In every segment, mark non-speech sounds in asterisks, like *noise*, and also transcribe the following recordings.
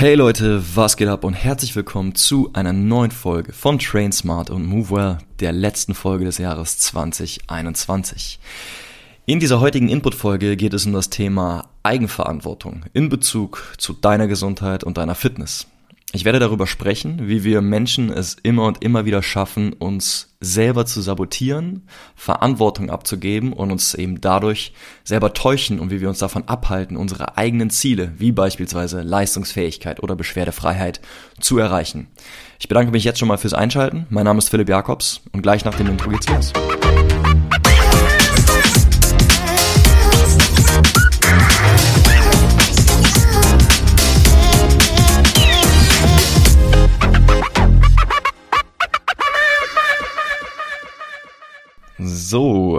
Hey Leute, was geht ab und herzlich willkommen zu einer neuen Folge von Train Smart und Move Well, der letzten Folge des Jahres 2021. In dieser heutigen Input-Folge geht es um das Thema Eigenverantwortung in Bezug zu deiner Gesundheit und deiner Fitness. Ich werde darüber sprechen, wie wir Menschen es immer und immer wieder schaffen, uns selber zu sabotieren, Verantwortung abzugeben und uns eben dadurch selber täuschen und wie wir uns davon abhalten, unsere eigenen Ziele, wie beispielsweise Leistungsfähigkeit oder Beschwerdefreiheit, zu erreichen. Ich bedanke mich jetzt schon mal fürs Einschalten. Mein Name ist Philipp Jakobs und gleich nach dem Intro geht's los.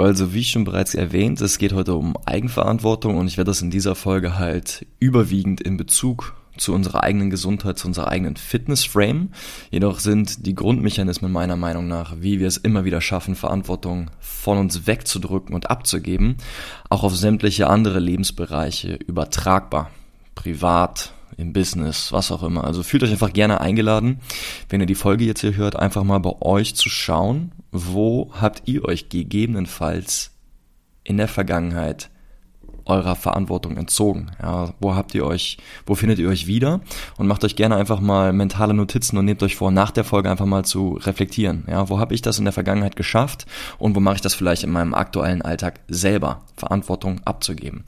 Also wie schon bereits erwähnt, es geht heute um Eigenverantwortung und ich werde das in dieser Folge halt überwiegend in Bezug zu unserer eigenen Gesundheit, zu unserer eigenen Fitnessframe. Jedoch sind die Grundmechanismen meiner Meinung nach, wie wir es immer wieder schaffen, Verantwortung von uns wegzudrücken und abzugeben, auch auf sämtliche andere Lebensbereiche übertragbar. Privat, im Business, was auch immer. Also fühlt euch einfach gerne eingeladen, wenn ihr die Folge jetzt hier hört, einfach mal bei euch zu schauen, wo habt ihr euch gegebenenfalls in der Vergangenheit eurer Verantwortung entzogen? Ja, wo habt ihr euch, wo findet ihr euch wieder? Und macht euch gerne einfach mal mentale Notizen und nehmt euch vor, nach der Folge einfach mal zu reflektieren. Ja, wo habe ich das in der Vergangenheit geschafft und wo mache ich das vielleicht in meinem aktuellen Alltag selber, Verantwortung abzugeben?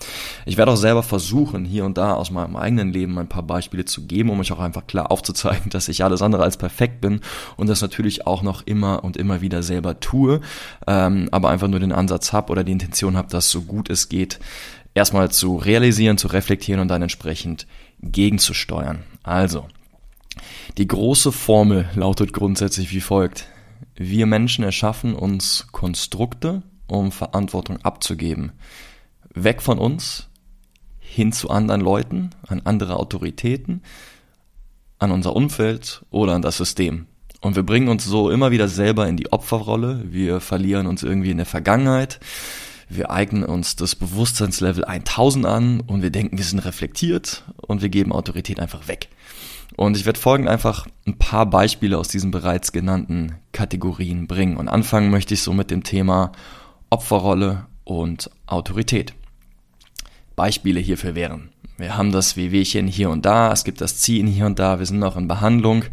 Ich werde auch selber versuchen, hier und da aus meinem eigenen Leben ein paar Beispiele zu geben, um euch auch einfach klar aufzuzeigen, *laughs* dass ich alles andere als perfekt bin und das natürlich auch noch immer und immer wieder selber tue, ähm, aber einfach nur den Ansatz habe oder die Intention habe, dass so gut es geht, erstmal zu realisieren, zu reflektieren und dann entsprechend gegenzusteuern. Also, die große Formel lautet grundsätzlich wie folgt. Wir Menschen erschaffen uns Konstrukte, um Verantwortung abzugeben. Weg von uns, hin zu anderen Leuten, an andere Autoritäten, an unser Umfeld oder an das System. Und wir bringen uns so immer wieder selber in die Opferrolle. Wir verlieren uns irgendwie in der Vergangenheit wir eignen uns das Bewusstseinslevel 1000 an und wir denken, wir sind reflektiert und wir geben Autorität einfach weg. Und ich werde folgend einfach ein paar Beispiele aus diesen bereits genannten Kategorien bringen. Und anfangen möchte ich so mit dem Thema Opferrolle und Autorität. Beispiele hierfür wären wir haben das Wehwehchen hier und da, es gibt das Ziehen hier und da, wir sind noch in Behandlung.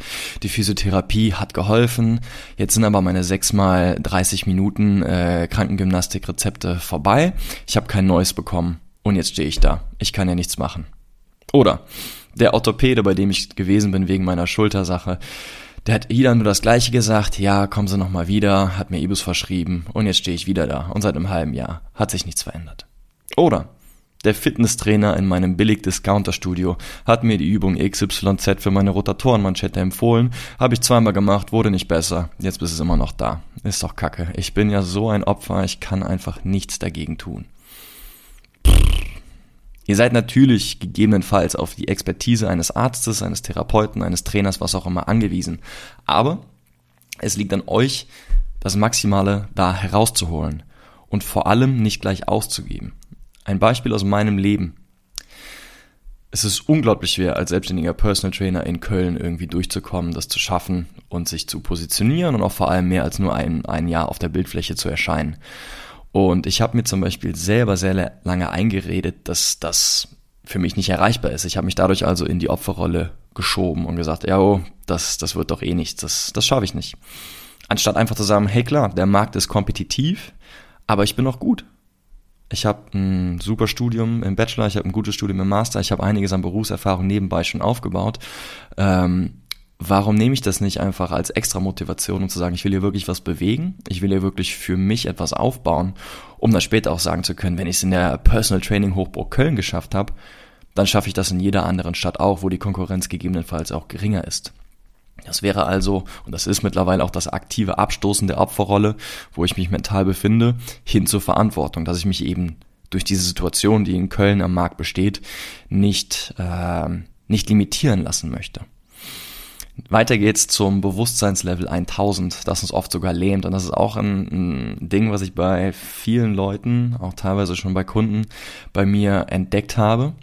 Die Physiotherapie hat geholfen. Jetzt sind aber meine sechs mal 30 Minuten äh, Krankengymnastikrezepte vorbei. Ich habe kein neues bekommen und jetzt stehe ich da. Ich kann ja nichts machen. Oder der Orthopäde, bei dem ich gewesen bin wegen meiner Schultersache, der hat wieder nur das Gleiche gesagt, ja, kommen Sie noch mal wieder, hat mir Ibus verschrieben und jetzt stehe ich wieder da und seit einem halben Jahr hat sich nichts verändert. Oder der Fitnesstrainer in meinem Billig-Discounter-Studio hat mir die Übung XYZ für meine Rotatorenmanschette empfohlen. Habe ich zweimal gemacht, wurde nicht besser. Jetzt ist es immer noch da. Ist doch kacke. Ich bin ja so ein Opfer, ich kann einfach nichts dagegen tun. Ihr seid natürlich gegebenenfalls auf die Expertise eines Arztes, eines Therapeuten, eines Trainers, was auch immer angewiesen. Aber es liegt an euch, das Maximale da herauszuholen und vor allem nicht gleich auszugeben. Ein Beispiel aus meinem Leben. Es ist unglaublich schwer, als selbstständiger Personal Trainer in Köln irgendwie durchzukommen, das zu schaffen und sich zu positionieren und auch vor allem mehr als nur ein, ein Jahr auf der Bildfläche zu erscheinen. Und ich habe mir zum Beispiel selber sehr lange eingeredet, dass das für mich nicht erreichbar ist. Ich habe mich dadurch also in die Opferrolle geschoben und gesagt, ja, oh, das, das wird doch eh nichts, das, das schaffe ich nicht. Anstatt einfach zu sagen, hey klar, der Markt ist kompetitiv, aber ich bin noch gut ich habe ein super Studium im Bachelor, ich habe ein gutes Studium im Master, ich habe einiges an Berufserfahrung nebenbei schon aufgebaut. Ähm, warum nehme ich das nicht einfach als extra Motivation, um zu sagen, ich will hier wirklich was bewegen, ich will hier wirklich für mich etwas aufbauen, um dann später auch sagen zu können, wenn ich es in der Personal Training Hochburg Köln geschafft habe, dann schaffe ich das in jeder anderen Stadt auch, wo die Konkurrenz gegebenenfalls auch geringer ist. Das wäre also, und das ist mittlerweile auch das aktive Abstoßen der Opferrolle, wo ich mich mental befinde, hin zur Verantwortung, dass ich mich eben durch diese Situation, die in Köln am Markt besteht, nicht, äh, nicht limitieren lassen möchte. Weiter geht's zum Bewusstseinslevel 1000, das uns oft sogar lähmt. Und das ist auch ein, ein, Ding, was ich bei vielen Leuten, auch teilweise schon bei Kunden, bei mir entdeckt habe.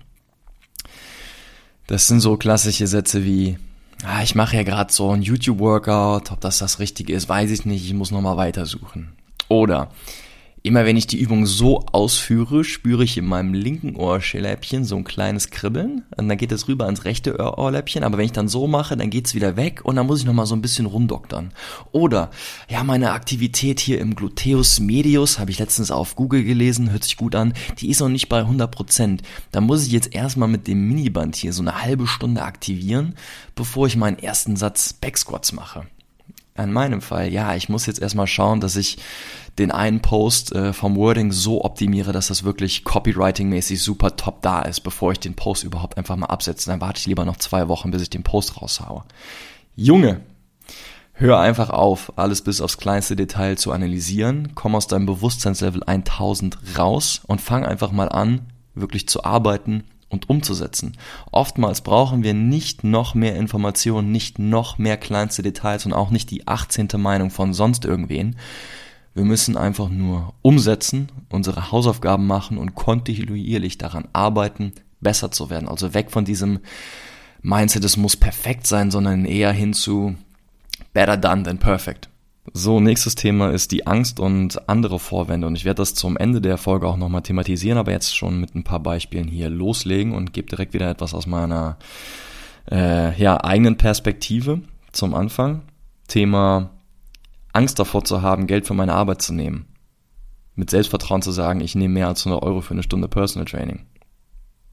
Das sind so klassische Sätze wie, ah, ich mache ja gerade so ein YouTube-Workout, ob das das Richtige ist, weiß ich nicht, ich muss nochmal weitersuchen. Oder, Immer wenn ich die Übung so ausführe, spüre ich in meinem linken Ohrläppchen so ein kleines Kribbeln und dann geht es rüber ans rechte Ohrläppchen, aber wenn ich dann so mache, dann geht's wieder weg und dann muss ich nochmal so ein bisschen rumdoktern. Oder, ja, meine Aktivität hier im Gluteus medius, habe ich letztens auf Google gelesen, hört sich gut an, die ist noch nicht bei 100%. Da muss ich jetzt erstmal mit dem Miniband hier so eine halbe Stunde aktivieren, bevor ich meinen ersten Satz Backsquats mache. In meinem Fall, ja, ich muss jetzt erstmal schauen, dass ich den einen Post äh, vom Wording so optimiere, dass das wirklich copywriting-mäßig super top da ist, bevor ich den Post überhaupt einfach mal absetze. Dann warte ich lieber noch zwei Wochen, bis ich den Post raushaue. Junge, hör einfach auf, alles bis aufs kleinste Detail zu analysieren, komm aus deinem Bewusstseinslevel 1000 raus und fang einfach mal an, wirklich zu arbeiten und umzusetzen. Oftmals brauchen wir nicht noch mehr Informationen, nicht noch mehr kleinste Details und auch nicht die 18. Meinung von sonst irgendwen, wir müssen einfach nur umsetzen, unsere Hausaufgaben machen und kontinuierlich daran arbeiten, besser zu werden. Also weg von diesem Mindset, es muss perfekt sein, sondern eher hin zu better done than perfect. So, nächstes Thema ist die Angst und andere Vorwände. Und ich werde das zum Ende der Folge auch nochmal thematisieren, aber jetzt schon mit ein paar Beispielen hier loslegen und gebe direkt wieder etwas aus meiner äh, ja, eigenen Perspektive zum Anfang. Thema Angst davor zu haben, Geld für meine Arbeit zu nehmen. Mit Selbstvertrauen zu sagen, ich nehme mehr als 100 Euro für eine Stunde Personal Training.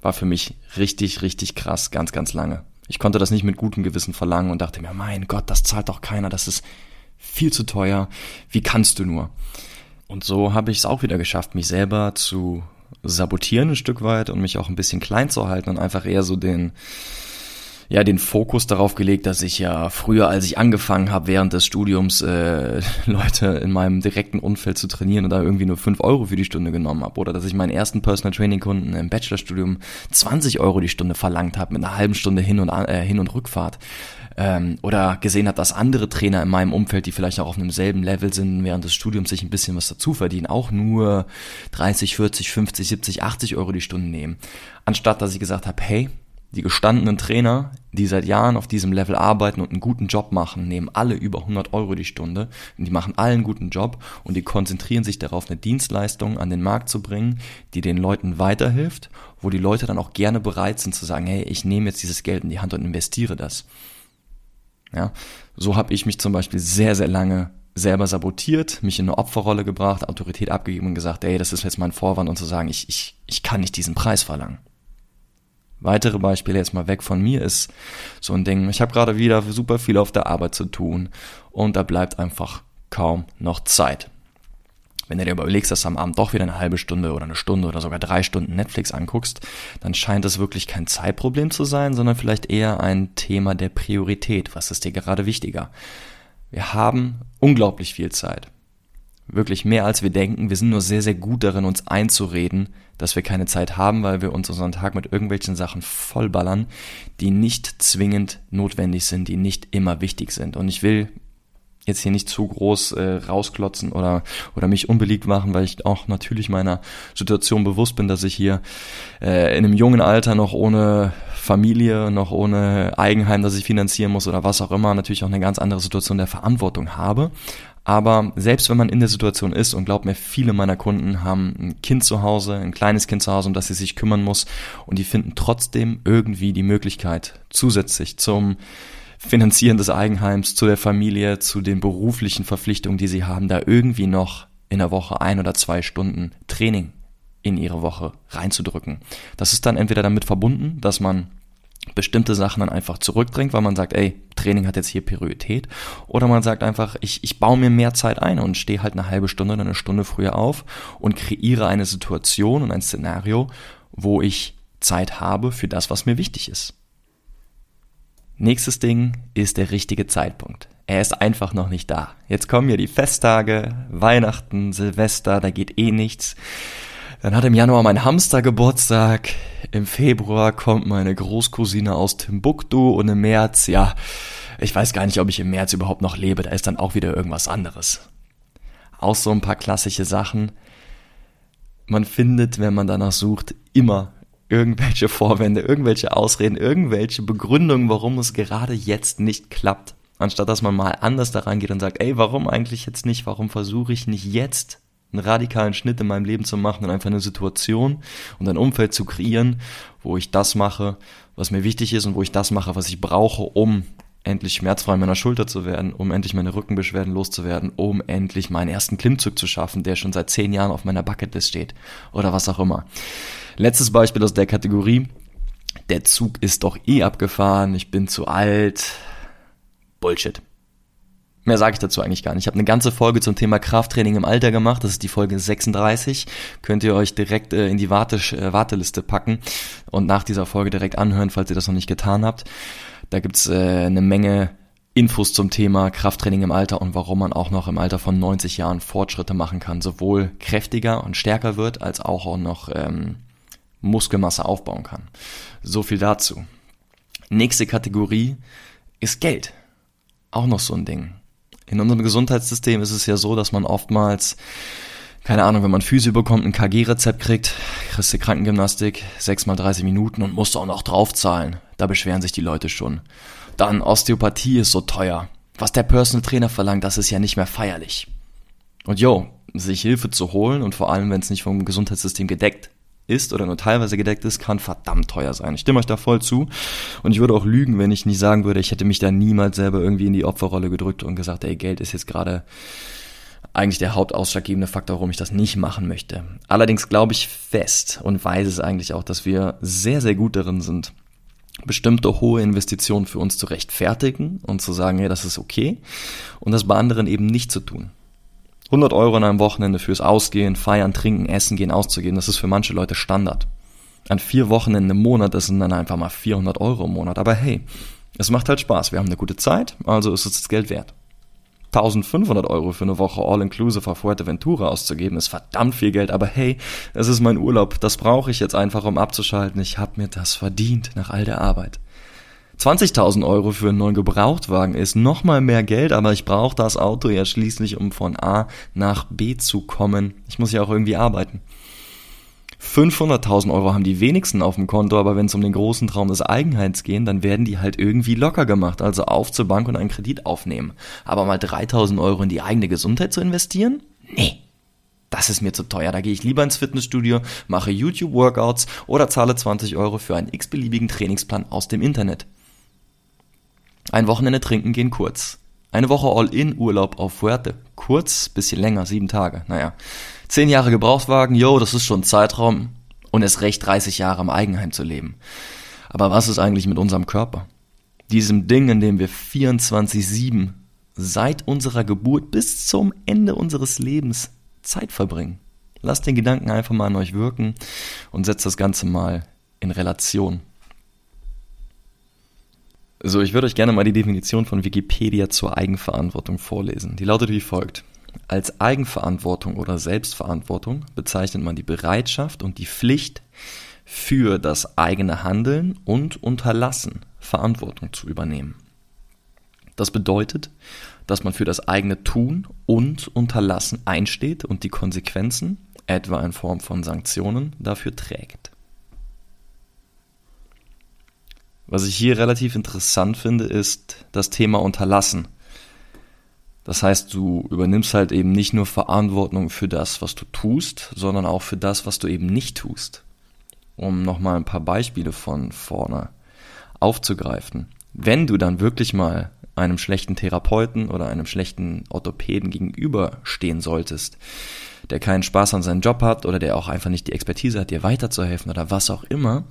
War für mich richtig, richtig krass, ganz, ganz lange. Ich konnte das nicht mit gutem Gewissen verlangen und dachte mir, mein Gott, das zahlt doch keiner, das ist viel zu teuer. Wie kannst du nur? Und so habe ich es auch wieder geschafft, mich selber zu sabotieren ein Stück weit und mich auch ein bisschen klein zu halten und einfach eher so den, ja den Fokus darauf gelegt, dass ich ja früher, als ich angefangen habe, während des Studiums äh, *laughs* Leute in meinem direkten Umfeld zu trainieren und da irgendwie nur fünf Euro für die Stunde genommen habe. Oder dass ich meinen ersten Personal Training Kunden im Bachelorstudium 20 Euro die Stunde verlangt habe mit einer halben Stunde Hin- und, äh, Hin- und Rückfahrt. Ähm, oder gesehen habe, dass andere Trainer in meinem Umfeld, die vielleicht auch auf einem selben Level sind, während des Studiums sich ein bisschen was dazu verdienen, auch nur 30, 40, 50, 70, 80 Euro die Stunde nehmen. Anstatt dass ich gesagt habe, hey, die gestandenen Trainer, die seit Jahren auf diesem Level arbeiten und einen guten Job machen, nehmen alle über 100 Euro die Stunde und die machen allen guten Job und die konzentrieren sich darauf, eine Dienstleistung an den Markt zu bringen, die den Leuten weiterhilft, wo die Leute dann auch gerne bereit sind zu sagen, hey, ich nehme jetzt dieses Geld in die Hand und investiere das. Ja, so habe ich mich zum Beispiel sehr, sehr lange selber sabotiert, mich in eine Opferrolle gebracht, Autorität abgegeben und gesagt, ey, das ist jetzt mein Vorwand und zu sagen, ich, ich, ich kann nicht diesen Preis verlangen. Weitere Beispiele jetzt mal weg von mir ist so ein Ding, ich habe gerade wieder super viel auf der Arbeit zu tun und da bleibt einfach kaum noch Zeit. Wenn du dir überlegst, dass du am Abend doch wieder eine halbe Stunde oder eine Stunde oder sogar drei Stunden Netflix anguckst, dann scheint es wirklich kein Zeitproblem zu sein, sondern vielleicht eher ein Thema der Priorität. Was ist dir gerade wichtiger? Wir haben unglaublich viel Zeit. Wirklich mehr als wir denken. Wir sind nur sehr, sehr gut darin, uns einzureden, dass wir keine Zeit haben, weil wir uns unseren Tag mit irgendwelchen Sachen vollballern, die nicht zwingend notwendig sind, die nicht immer wichtig sind. Und ich will jetzt hier nicht zu groß äh, rausklotzen oder oder mich unbeliebt machen, weil ich auch natürlich meiner Situation bewusst bin, dass ich hier äh, in einem jungen Alter noch ohne Familie, noch ohne Eigenheim, das ich finanzieren muss oder was auch immer, natürlich auch eine ganz andere Situation der Verantwortung habe. Aber selbst wenn man in der Situation ist, und glaub mir, viele meiner Kunden haben ein Kind zu Hause, ein kleines Kind zu Hause, um das sie sich kümmern muss, und die finden trotzdem irgendwie die Möglichkeit, zusätzlich zum Finanzieren des Eigenheims, zu der Familie, zu den beruflichen Verpflichtungen, die sie haben, da irgendwie noch in der Woche ein oder zwei Stunden Training in ihre Woche reinzudrücken. Das ist dann entweder damit verbunden, dass man bestimmte Sachen dann einfach zurückdrängt, weil man sagt, ey, Training hat jetzt hier Priorität. Oder man sagt einfach, ich, ich baue mir mehr Zeit ein und stehe halt eine halbe Stunde oder eine Stunde früher auf und kreiere eine Situation und ein Szenario, wo ich Zeit habe für das, was mir wichtig ist. Nächstes Ding ist der richtige Zeitpunkt. Er ist einfach noch nicht da. Jetzt kommen ja die Festtage, Weihnachten, Silvester, da geht eh nichts. Dann hat im Januar mein Hamster Geburtstag. Im Februar kommt meine Großcousine aus Timbuktu und im März, ja, ich weiß gar nicht, ob ich im März überhaupt noch lebe. Da ist dann auch wieder irgendwas anderes. Auch so ein paar klassische Sachen. Man findet, wenn man danach sucht, immer irgendwelche Vorwände, irgendwelche Ausreden, irgendwelche Begründungen, warum es gerade jetzt nicht klappt. Anstatt dass man mal anders daran geht und sagt, ey, warum eigentlich jetzt nicht? Warum versuche ich nicht jetzt einen radikalen Schnitt in meinem Leben zu machen und einfach eine Situation und ein Umfeld zu kreieren, wo ich das mache, was mir wichtig ist und wo ich das mache, was ich brauche, um endlich schmerzfrei in meiner Schulter zu werden, um endlich meine Rückenbeschwerden loszuwerden, um endlich meinen ersten Klimmzug zu schaffen, der schon seit zehn Jahren auf meiner Bucketlist steht oder was auch immer. Letztes Beispiel aus der Kategorie. Der Zug ist doch eh abgefahren, ich bin zu alt. Bullshit. Mehr sage ich dazu eigentlich gar nicht. Ich habe eine ganze Folge zum Thema Krafttraining im Alter gemacht. Das ist die Folge 36. Könnt ihr euch direkt äh, in die äh, Warteliste packen und nach dieser Folge direkt anhören, falls ihr das noch nicht getan habt. Da gibt's äh, eine Menge Infos zum Thema Krafttraining im Alter und warum man auch noch im Alter von 90 Jahren Fortschritte machen kann, sowohl kräftiger und stärker wird, als auch, noch ähm, Muskelmasse aufbauen kann. So viel dazu. Nächste Kategorie ist Geld. Auch noch so ein Ding. In unserem Gesundheitssystem ist es ja so, dass man oftmals, keine Ahnung, wenn man Physio bekommt, ein KG-Rezept kriegt, kriegst du Krankengymnastik, 6 mal 30 Minuten und musst auch noch draufzahlen. Da beschweren sich die Leute schon. Dann Osteopathie ist so teuer. Was der Personal Trainer verlangt, das ist ja nicht mehr feierlich. Und yo, sich Hilfe zu holen und vor allem, wenn es nicht vom Gesundheitssystem gedeckt ist oder nur teilweise gedeckt ist, kann verdammt teuer sein. Ich stimme euch da voll zu. Und ich würde auch lügen, wenn ich nicht sagen würde, ich hätte mich da niemals selber irgendwie in die Opferrolle gedrückt und gesagt, ey, Geld ist jetzt gerade eigentlich der hauptausschlaggebende Faktor, warum ich das nicht machen möchte. Allerdings glaube ich fest und weiß es eigentlich auch, dass wir sehr, sehr gut darin sind, bestimmte hohe Investitionen für uns zu rechtfertigen und zu sagen, ja, das ist okay und das bei anderen eben nicht zu tun. 100 Euro an einem Wochenende fürs Ausgehen, Feiern, Trinken, Essen gehen, auszugehen, das ist für manche Leute Standard. An vier Wochenenden im Monat, das sind dann einfach mal 400 Euro im Monat. Aber hey, es macht halt Spaß. Wir haben eine gute Zeit, also ist es das Geld wert. 1500 Euro für eine Woche All-Inclusive auf Fuerteventura auszugeben, ist verdammt viel Geld, aber hey, es ist mein Urlaub, das brauche ich jetzt einfach, um abzuschalten. Ich habe mir das verdient nach all der Arbeit. 20.000 Euro für einen neuen Gebrauchtwagen ist nochmal mehr Geld, aber ich brauche das Auto ja schließlich, um von A nach B zu kommen. Ich muss ja auch irgendwie arbeiten. 500.000 Euro haben die wenigsten auf dem Konto, aber wenn es um den großen Traum des Eigenheits geht, dann werden die halt irgendwie locker gemacht, also auf zur Bank und einen Kredit aufnehmen. Aber mal 3.000 Euro in die eigene Gesundheit zu investieren? Nee. Das ist mir zu teuer. Da gehe ich lieber ins Fitnessstudio, mache YouTube-Workouts oder zahle 20 Euro für einen x-beliebigen Trainingsplan aus dem Internet. Ein Wochenende trinken gehen kurz. Eine Woche All-In-Urlaub auf Fuerte. Kurz, bisschen länger, sieben Tage. Naja. Zehn Jahre Gebrauchswagen, yo, das ist schon ein Zeitraum. Und es recht 30 Jahre im Eigenheim zu leben. Aber was ist eigentlich mit unserem Körper? Diesem Ding, in dem wir 24-7 seit unserer Geburt bis zum Ende unseres Lebens Zeit verbringen. Lasst den Gedanken einfach mal an euch wirken und setzt das Ganze mal in Relation. So, ich würde euch gerne mal die Definition von Wikipedia zur Eigenverantwortung vorlesen. Die lautet wie folgt. Als Eigenverantwortung oder Selbstverantwortung bezeichnet man die Bereitschaft und die Pflicht, für das eigene Handeln und Unterlassen Verantwortung zu übernehmen. Das bedeutet, dass man für das eigene Tun und Unterlassen einsteht und die Konsequenzen, etwa in Form von Sanktionen, dafür trägt. Was ich hier relativ interessant finde, ist das Thema Unterlassen. Das heißt, du übernimmst halt eben nicht nur Verantwortung für das, was du tust, sondern auch für das, was du eben nicht tust. Um nochmal ein paar Beispiele von vorne aufzugreifen. Wenn du dann wirklich mal einem schlechten Therapeuten oder einem schlechten Orthopäden gegenüberstehen solltest, der keinen Spaß an seinem Job hat oder der auch einfach nicht die Expertise hat, dir weiterzuhelfen oder was auch immer,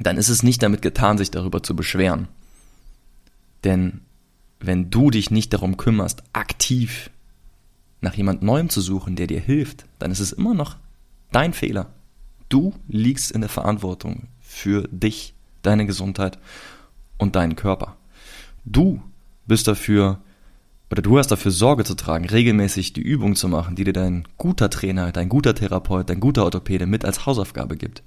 dann ist es nicht damit getan, sich darüber zu beschweren. Denn wenn du dich nicht darum kümmerst, aktiv nach jemand Neuem zu suchen, der dir hilft, dann ist es immer noch dein Fehler. Du liegst in der Verantwortung für dich, deine Gesundheit und deinen Körper. Du bist dafür oder du hast dafür Sorge zu tragen, regelmäßig die Übung zu machen, die dir dein guter Trainer, dein guter Therapeut, dein guter Orthopäde mit als Hausaufgabe gibt.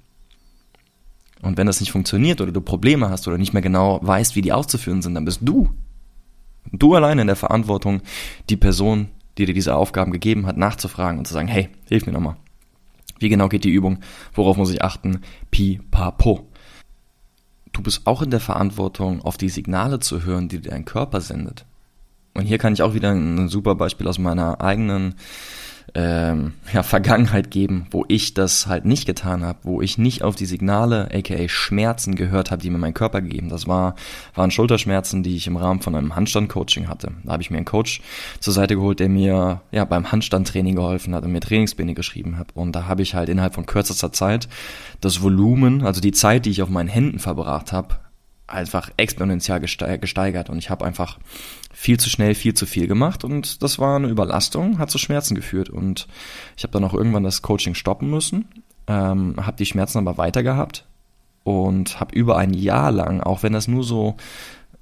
Und wenn das nicht funktioniert oder du Probleme hast oder nicht mehr genau weißt, wie die auszuführen sind, dann bist du, du alleine in der Verantwortung, die Person, die dir diese Aufgaben gegeben hat, nachzufragen und zu sagen, hey, hilf mir nochmal. Wie genau geht die Übung? Worauf muss ich achten? Pi, pa, po. Du bist auch in der Verantwortung, auf die Signale zu hören, die dein Körper sendet. Und hier kann ich auch wieder ein super Beispiel aus meiner eigenen ähm, ja, Vergangenheit geben, wo ich das halt nicht getan habe, wo ich nicht auf die Signale, aka Schmerzen gehört habe, die mir mein Körper gegeben. Das war, waren Schulterschmerzen, die ich im Rahmen von einem Handstand-Coaching hatte. Da habe ich mir einen Coach zur Seite geholt, der mir ja beim Handstandtraining geholfen hat und mir Trainingspläne geschrieben hat. Und da habe ich halt innerhalb von kürzester Zeit das Volumen, also die Zeit, die ich auf meinen Händen verbracht habe, einfach exponentiell gesteigert und ich habe einfach viel zu schnell, viel zu viel gemacht und das war eine Überlastung, hat zu Schmerzen geführt und ich habe dann auch irgendwann das Coaching stoppen müssen, ähm, habe die Schmerzen aber weiter gehabt und habe über ein Jahr lang, auch wenn das nur so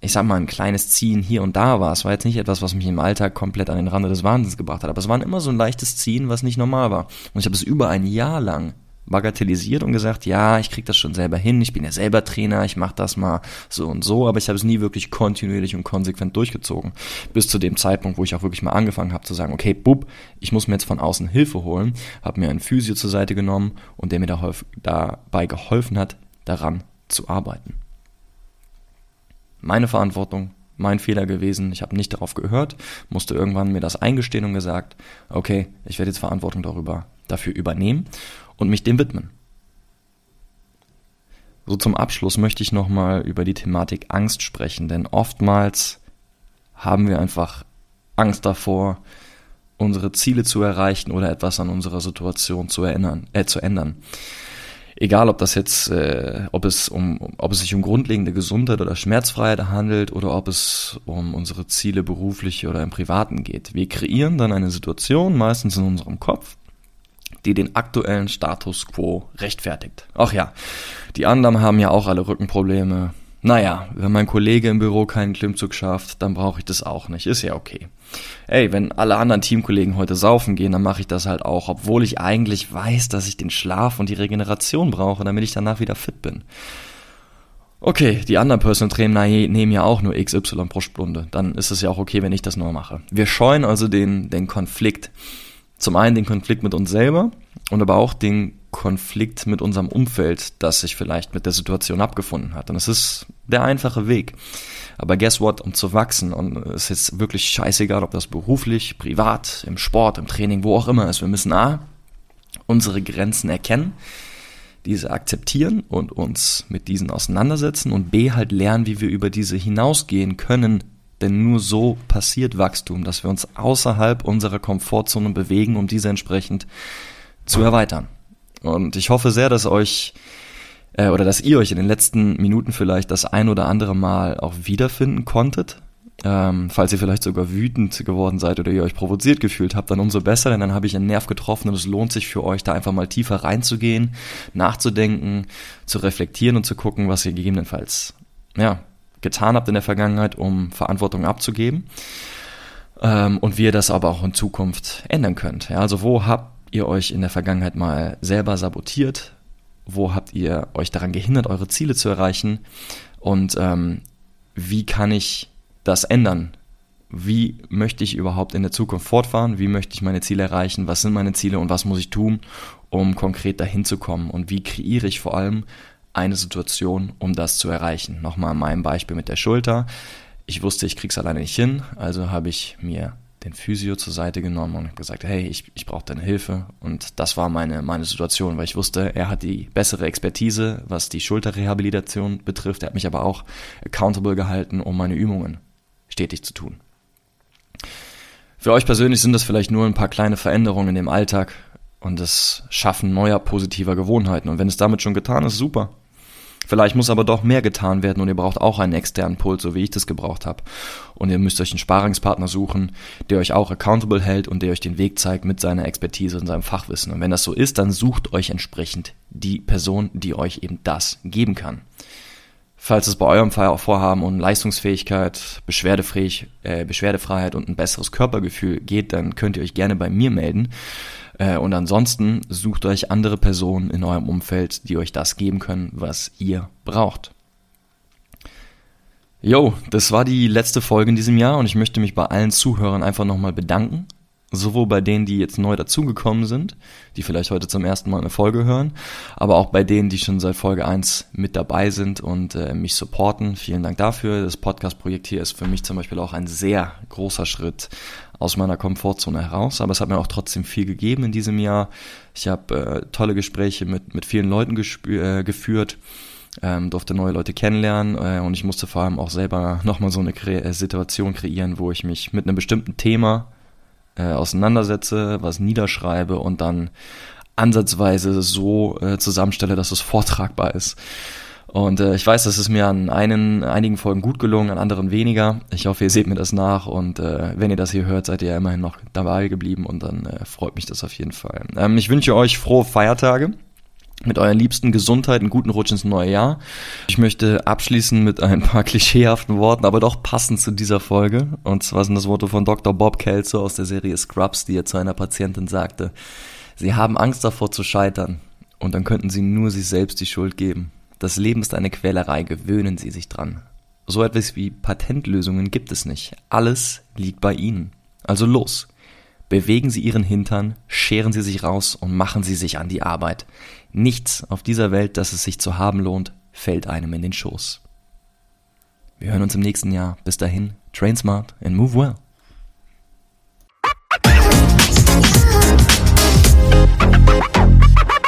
ich sag mal, ein kleines Ziehen hier und da war. Es war jetzt nicht etwas, was mich im Alltag komplett an den Rande des Wahnsinns gebracht hat, aber es war immer so ein leichtes Ziehen, was nicht normal war. Und ich habe es über ein Jahr lang bagatellisiert und gesagt, ja, ich krieg das schon selber hin, ich bin ja selber Trainer, ich mache das mal so und so, aber ich habe es nie wirklich kontinuierlich und konsequent durchgezogen. Bis zu dem Zeitpunkt, wo ich auch wirklich mal angefangen habe zu sagen, okay, bub, ich muss mir jetzt von außen Hilfe holen, habe mir einen Physio zur Seite genommen und der mir dabei geholfen hat, daran zu arbeiten. Meine Verantwortung, mein Fehler gewesen, ich habe nicht darauf gehört, musste irgendwann mir das eingestehen und gesagt, okay, ich werde jetzt Verantwortung darüber dafür übernehmen und mich dem widmen. So zum Abschluss möchte ich nochmal über die Thematik Angst sprechen, denn oftmals haben wir einfach Angst davor, unsere Ziele zu erreichen oder etwas an unserer Situation zu erinnern, äh, zu ändern. Egal, ob das jetzt, äh, ob es um, ob es sich um grundlegende Gesundheit oder Schmerzfreiheit handelt oder ob es um unsere Ziele beruflich oder im Privaten geht. Wir kreieren dann eine Situation, meistens in unserem Kopf, die den aktuellen Status quo rechtfertigt. Ach ja, die anderen haben ja auch alle Rückenprobleme. Naja, wenn mein Kollege im Büro keinen Klimmzug schafft, dann brauche ich das auch nicht. Ist ja okay. Ey, wenn alle anderen Teamkollegen heute saufen gehen, dann mache ich das halt auch, obwohl ich eigentlich weiß, dass ich den Schlaf und die Regeneration brauche, damit ich danach wieder fit bin. Okay, die anderen Personal Trainer nehmen ja auch nur XY pro Stunde. Dann ist es ja auch okay, wenn ich das nur mache. Wir scheuen also den, den Konflikt zum einen den Konflikt mit uns selber und aber auch den Konflikt mit unserem Umfeld, das sich vielleicht mit der Situation abgefunden hat. Und es ist der einfache Weg. Aber guess what? Um zu wachsen, und es ist wirklich scheißegal, ob das beruflich, privat, im Sport, im Training, wo auch immer ist. Wir müssen A, unsere Grenzen erkennen, diese akzeptieren und uns mit diesen auseinandersetzen und B, halt lernen, wie wir über diese hinausgehen können, denn nur so passiert Wachstum, dass wir uns außerhalb unserer Komfortzone bewegen, um diese entsprechend zu erweitern. Und ich hoffe sehr, dass euch äh, oder dass ihr euch in den letzten Minuten vielleicht das ein oder andere Mal auch wiederfinden konntet. Ähm, falls ihr vielleicht sogar wütend geworden seid oder ihr euch provoziert gefühlt habt, dann umso besser, denn dann habe ich einen Nerv getroffen und es lohnt sich für euch, da einfach mal tiefer reinzugehen, nachzudenken, zu reflektieren und zu gucken, was ihr gegebenenfalls ja, getan habt in der Vergangenheit, um Verantwortung abzugeben ähm, und wie ihr das aber auch in Zukunft ändern könnt. Ja, also wo habt ihr euch in der Vergangenheit mal selber sabotiert? Wo habt ihr euch daran gehindert, eure Ziele zu erreichen? Und ähm, wie kann ich das ändern? Wie möchte ich überhaupt in der Zukunft fortfahren? Wie möchte ich meine Ziele erreichen? Was sind meine Ziele und was muss ich tun, um konkret dahin zu kommen? Und wie kreiere ich vor allem eine Situation, um das zu erreichen. Nochmal mein Beispiel mit der Schulter. Ich wusste, ich krieg's alleine nicht hin, also habe ich mir den Physio zur Seite genommen und gesagt, hey, ich, ich brauche deine Hilfe. Und das war meine, meine Situation, weil ich wusste, er hat die bessere Expertise, was die Schulterrehabilitation betrifft. Er hat mich aber auch accountable gehalten, um meine Übungen stetig zu tun. Für euch persönlich sind das vielleicht nur ein paar kleine Veränderungen in dem Alltag und das Schaffen neuer positiver Gewohnheiten. Und wenn es damit schon getan ist, super. Vielleicht muss aber doch mehr getan werden und ihr braucht auch einen externen Puls, so wie ich das gebraucht habe. Und ihr müsst euch einen Sparingspartner suchen, der euch auch accountable hält und der euch den Weg zeigt mit seiner Expertise und seinem Fachwissen. Und wenn das so ist, dann sucht euch entsprechend die Person, die euch eben das geben kann. Falls es bei eurem Vorhaben um Leistungsfähigkeit, äh, Beschwerdefreiheit und ein besseres Körpergefühl geht, dann könnt ihr euch gerne bei mir melden. Äh, und ansonsten sucht euch andere Personen in eurem Umfeld, die euch das geben können, was ihr braucht. Jo, das war die letzte Folge in diesem Jahr und ich möchte mich bei allen Zuhörern einfach nochmal bedanken. Sowohl bei denen, die jetzt neu dazugekommen sind, die vielleicht heute zum ersten Mal eine Folge hören, aber auch bei denen, die schon seit Folge 1 mit dabei sind und äh, mich supporten. Vielen Dank dafür. Das Podcast-Projekt hier ist für mich zum Beispiel auch ein sehr großer Schritt aus meiner Komfortzone heraus, aber es hat mir auch trotzdem viel gegeben in diesem Jahr. Ich habe äh, tolle Gespräche mit, mit vielen Leuten äh, geführt, ähm, durfte neue Leute kennenlernen äh, und ich musste vor allem auch selber nochmal so eine Kre äh, Situation kreieren, wo ich mich mit einem bestimmten Thema äh, auseinandersetze, was niederschreibe und dann ansatzweise so äh, zusammenstelle, dass es vortragbar ist. Und äh, ich weiß, das ist mir an einen, einigen Folgen gut gelungen, an anderen weniger. Ich hoffe, ihr seht mir das nach und äh, wenn ihr das hier hört, seid ihr ja immerhin noch dabei geblieben und dann äh, freut mich das auf jeden Fall. Ähm, ich wünsche euch frohe Feiertage mit euren Liebsten Gesundheit, einen guten Rutsch ins neue Jahr. Ich möchte abschließen mit ein paar *laughs* klischeehaften Worten, aber doch passend zu dieser Folge. Und zwar sind das Worte von Dr. Bob Kelso aus der Serie Scrubs, die er zu einer Patientin sagte. Sie haben Angst davor zu scheitern und dann könnten sie nur sich selbst die Schuld geben. Das Leben ist eine Quälerei, gewöhnen Sie sich dran. So etwas wie Patentlösungen gibt es nicht. Alles liegt bei Ihnen. Also los. Bewegen Sie Ihren Hintern, scheren Sie sich raus und machen Sie sich an die Arbeit. Nichts auf dieser Welt, das es sich zu haben lohnt, fällt einem in den Schoß. Wir hören uns im nächsten Jahr. Bis dahin, train smart and move well. Thank you.